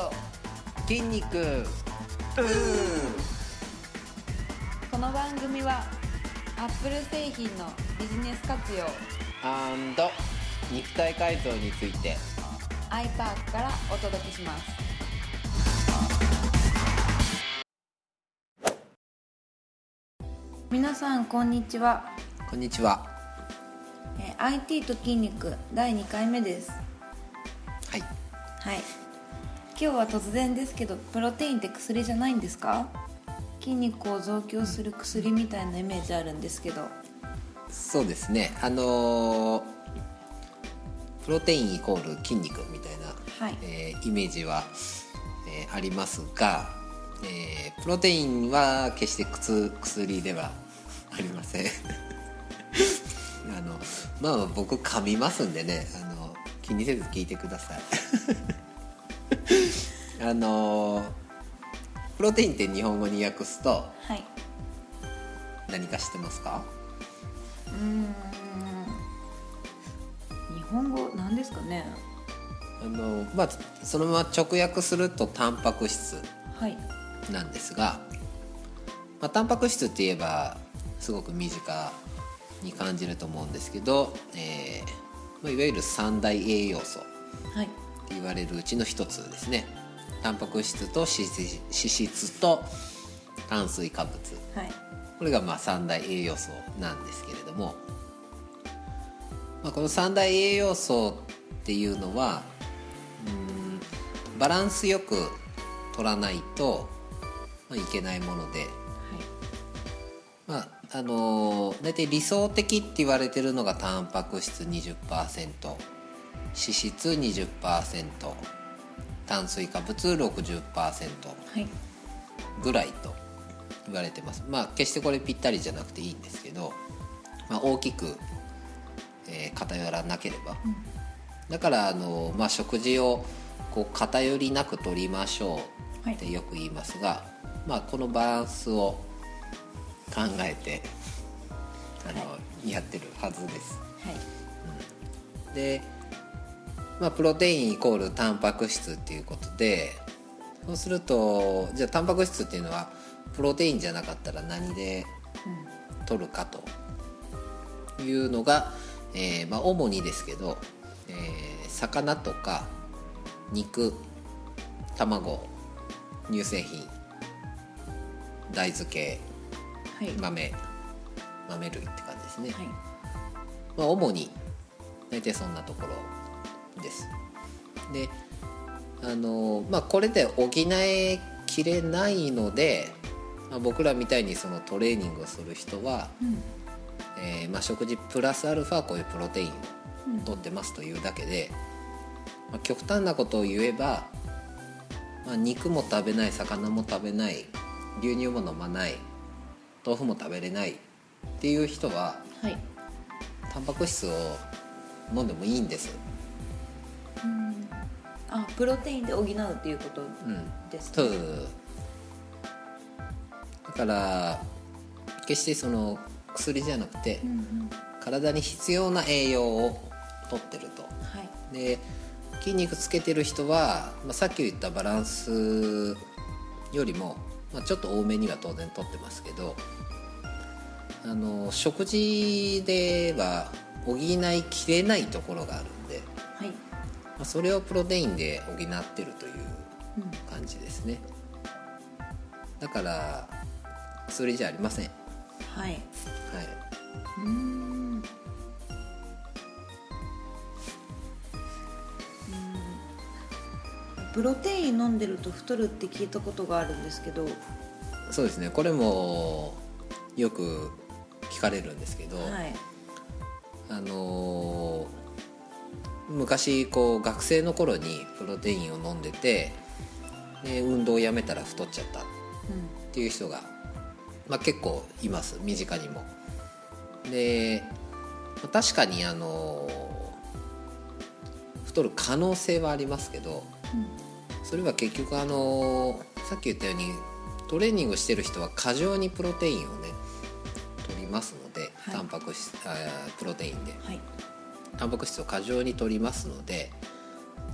と。筋肉。この番組はアップル製品のビジネス活用。肉体改造について。iPark からお届けします。皆さんこんにちは、こんにちは。えー IT と筋肉第2回目です。はい。はい今日は突然ですけどプロテインって薬じゃないんですか？筋肉を増強する薬みたいなイメージあるんですけど。そうですね。あのープロテインイコール筋肉みたいな、はい。えーイメージは、えーありますが、えープロテインは決して薬薬ではありません。あのまあ僕噛みますんでねあの気にせず聞いてくださいあのプロテインって日本語に訳すとはい。何か知ってますか？うーん。日本語なんですかね？あのまあそのまま直訳するとタンパク質はい。なんですが、まあ、タンパク質って言えばすごく身近に感じると思うんですけど、えーまあ、いわゆる三大栄養素ってはい言われるうちの一つですねタンパク質と脂質と炭水化物。はい。これがまあ三大栄養素なんですけれども、まあ、この三大栄養素っていうのはうんバランスよく取らないと、まあ、いけないもので、まああのー大体理想的って言われてるのがタンパク質20%脂質20%炭水化物60%はい。ぐらいと言われてます。まあ決してこれぴったりじゃなくていいんですけど、まあ、大きく、えー偏らなければ、だからあの、まあ、食事をこう偏りなく取りましょうってよく言いますが、まあ、このバランスを考えてあの、はやってるはずです。はい。で、まあ、プロテインイコールタンパク質っていうことでそうするとじゃあタンパク質っていうのはプロテインじゃなかったら何で取るかというのが、えーまあ、主にですけど、えー魚とか肉卵乳製品大豆系はい。豆豆類って感じですね。はい。まあ、主に大体そんなところです。であのまあこれで補えきれないので、まあ、僕らみたいにそのトレーニングをする人は、うんえーまあ、食事プラスアルファこういうプロテインをうん取ってますというだけで、まあ、極端なことを言えば、まあ、肉も食べない魚も食べない牛乳も飲まない豆腐も食べれないっていう人ははいタンパク質を飲んでもいいんです。うん。あプロテインで補うっていうことうん、ですそう。だから決してその薬じゃなくてうんうん。体に必要な栄養を取ってると。はい。で筋肉つけてる人は、まあ、さっき言ったバランスよりも、まあ、ちょっと多めには当然取ってますけどあの食事では補いきれないところがあるあ、それをプロテインで補ってるといううん。感じですね。だから薬じゃありません。はい。はい。うん。プロテイン飲んでると太るって聞いたことがあるんですけど、そうですね。これもよく聞かれるんですけど、はい。あのー昔こう学生の頃にプロテインを飲んでてで運動をやめたら太っちゃったっていう人が、まあ、結構います。身近にも。でまあ確かにあのー太る可能性はありますけどそれは結局あのーさっき言ったようにトレーニングしてる人は過剰にプロテインをね取りますので、はい。タンパク質プロテインで。はいタンパク質を過剰に取りますので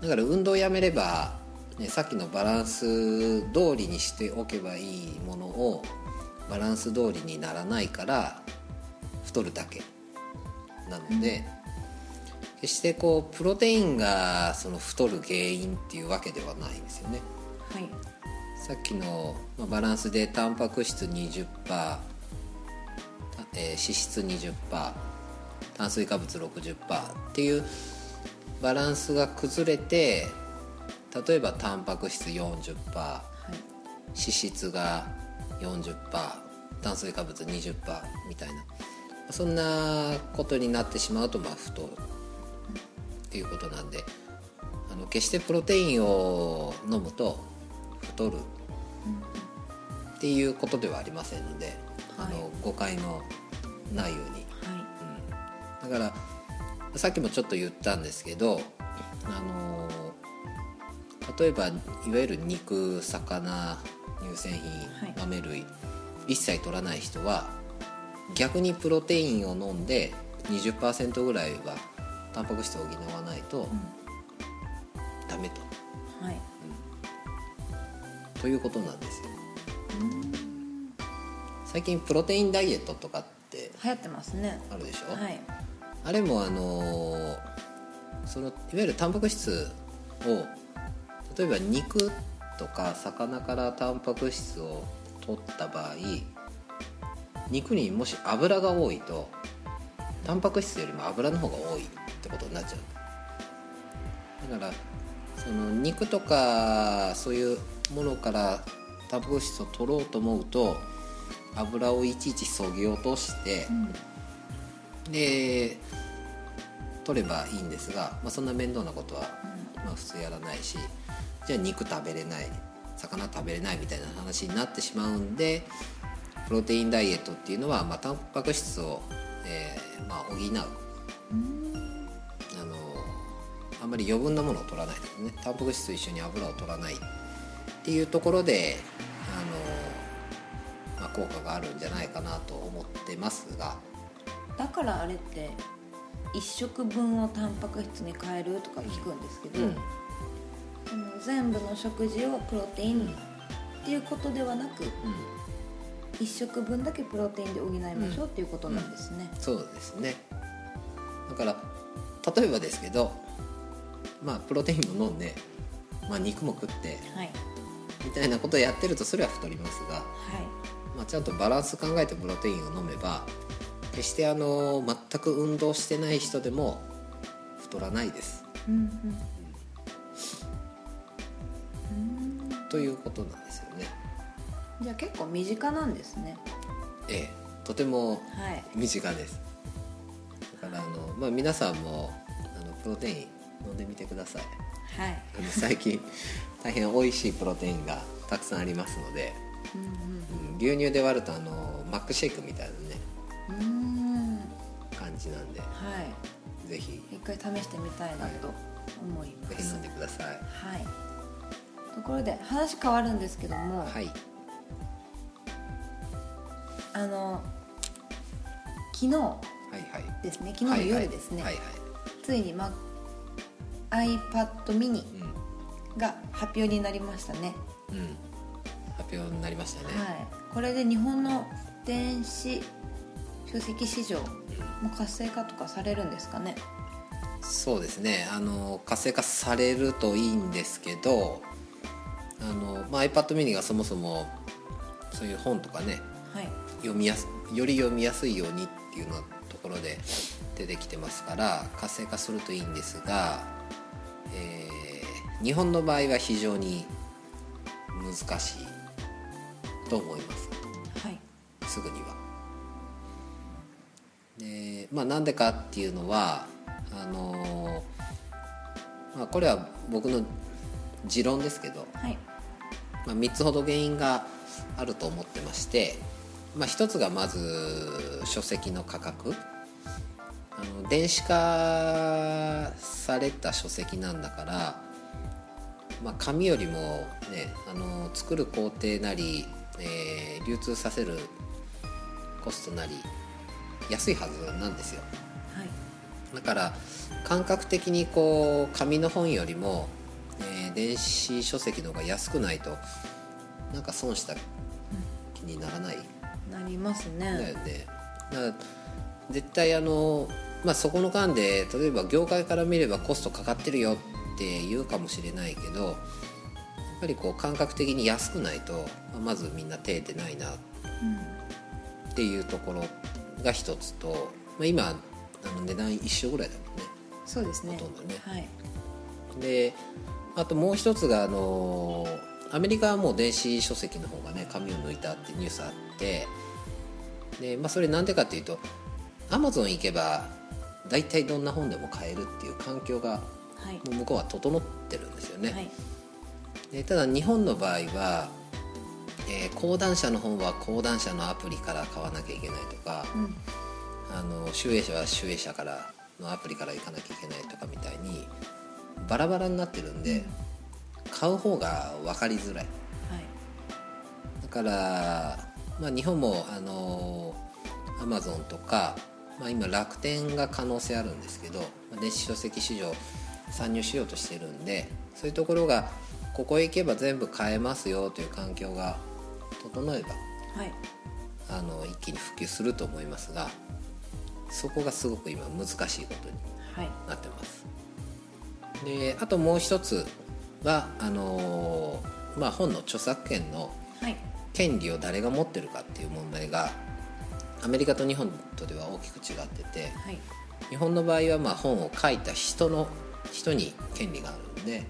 だから運動をやめればね、さっきのバランス通りにしておけばいいものをバランス通りにならないから太るだけ。なので、決してこうプロテインがその太る原因っていうわけではないんですよね。はい。さっきのまあバランスでタンパク質20%、えー脂質20%炭水化物60%っていうバランスが崩れて例えばタンパク質40%はい脂質が40%炭水化物20%みたいな。そんなことになってしまうとまあ太るっていうことなんであの決してプロテインを飲むと太るっていうことではありませんので、あはい。の誤解のないようにからさっきもちょっと言ったんですけどあの例えばいわゆる肉魚乳製品はい。豆類、一切取らない人は逆にプロテインを飲んで20%ぐらいはタンパク質を補わないとダメと。はい。ということなんですよ。最近プロテインダイエットとかって流行ってますね。あるでしょ、はいあれもあのそのいわゆるタンパク質を例えば肉とか魚からタンパク質を取った場合肉にもし油が多いとタンパク質よりも油の方が多いってことになっちゃうだからその肉とかそういうものからタンパク質を取ろうと思うと油をいちいちそぎ落として、で取ればいいんですが、まあ、そんな面倒なことは、まあ、普通やらないしじゃあ肉食べれない魚食べれないみたいな話になってしまうんでプロテインダイエットっていうのは、まあ、タンパク質を、えーまあ、補う。あのあんまり余分なものを取らないですね。タンパク質と一緒に油を取らない。っていうところであの、まあ、効果があるんじゃないかなと思ってますが。だからあれって一食分をタンパク質に変えるとか聞くんですけど、うん。その全部の食事をプロテインっていうことではなく一食分だけプロテインで補いましょうっていうことなんですね、そうですね。だから例えばですけどまあプロテインも飲んで、まあ、肉も食ってはい。みたいなことをやってるとそれは太りますが、はい。まあ、ちゃんとバランス考えてプロテインを飲めば決してあの全く運動してない人でも太らないです。うんうんということなんですよね。じゃあ結構身近なんですね。ええとてもはい。身近です。だからあの、まあ、皆さんもあのプロテイン飲んでみてください。はい。最近 大変美味しいプロテインがたくさんありますので、うんうん牛乳で割るとあのマックシェイクみたいなね。うんうん感じなんではい。ぜひ。一回試してみたいなと思います。ぜひ飲んでください。はい。ところで話変わるんですけども、はい。あの昨日はいはい。ですね。昨日の夜ですね、はいはい。ついに、ま、iPad mini はいが発表になりましたね、うん、うん、発表になりましたね、はい、これで日本の電子書籍市場も活性化とかされるんですかね？そうですね。あの活性化されるといいんですけどあの、まあ、iPad mini がそもそもそういう本とかねはい。読みやすより読みやすいようにっていうようなところで出てきてますから活性化するといいんですが、えー日本の場合は非常に難しいと思います。はい。すぐには。でまあなんでかっていうのはあのーまあ、これは僕の持論ですけど、はい。まあ、3つほど原因があると思ってまして、まあ、1つがまず書籍の価格。あの電子化された書籍なんだから、まあ、紙よりも、ね、あの作る工程なり、えー流通させるコストなり安いはずなんですよ。はい。だから感覚的にこう紙の本よりも、えー電子書籍の方が安くないとなんか損した気にならない、なりますね。だよね。だから絶対あの、まあ、そこの間で例えば業界から見ればコストかかってるよって言うかもしれないけどやっぱりこう感覚的に安くないと、まあまずみんな手出ないなっていうところが一つと、まあ、今あの値段一緒ぐらいだもんね。そうですね。ほとんどね。はい。であともう一つがあのアメリカはもう電子書籍の方がね紙を抜いたってニュースあってで、まあ、それなんでかっていうとアマゾン行けば大体どんな本でも買えるっていう環境がはい。もう向こうは整ってるんですよね、はい。でただ日本の場合は、えー講談社の本は講談社のアプリから買わなきゃいけないとか、うん。あの集英社は集英社からのアプリから行かなきゃいけないとかみたいにバラバラになってるんで、買う方が分かりづらい。はい。だから、まあ、日本もあのアマゾンとか、まあ、今楽天が可能性あるんですけどまあ電子書籍市場参入しようとしてるんでそういうところがここへ行けば全部買えますよという環境が整えばはい。あの一気に普及すると思いますがそこがすごく今難しいことにはい。なってます。であともう一つはあのーまあ、本の著作権のはい。権利を誰が持ってるかっていう問題がアメリカと日本とでは大きく違っててはい。日本の場合はまあ本を書いた人の人に権利があるんで、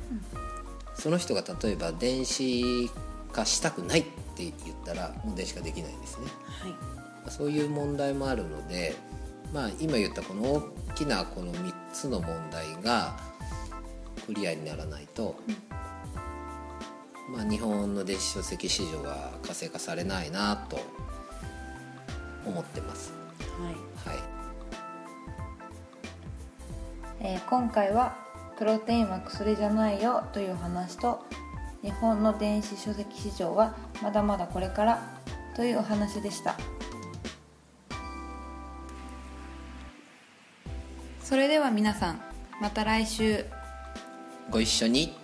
その人が例えば電子化したくないって言ったらもう電子化できないんですね。はい。そういう問題もあるので、まあ、今言ったこの大きなこの3つの問題がクリアにならないと、まあ、日本の電子書籍市場は活性化されないなと思ってます。はい。はい、えー今回は「プロテインは薬じゃないよ」という話と日本の電子書籍市場はまだまだこれからというお話でした。それでは皆さんまた来週。ご一緒に。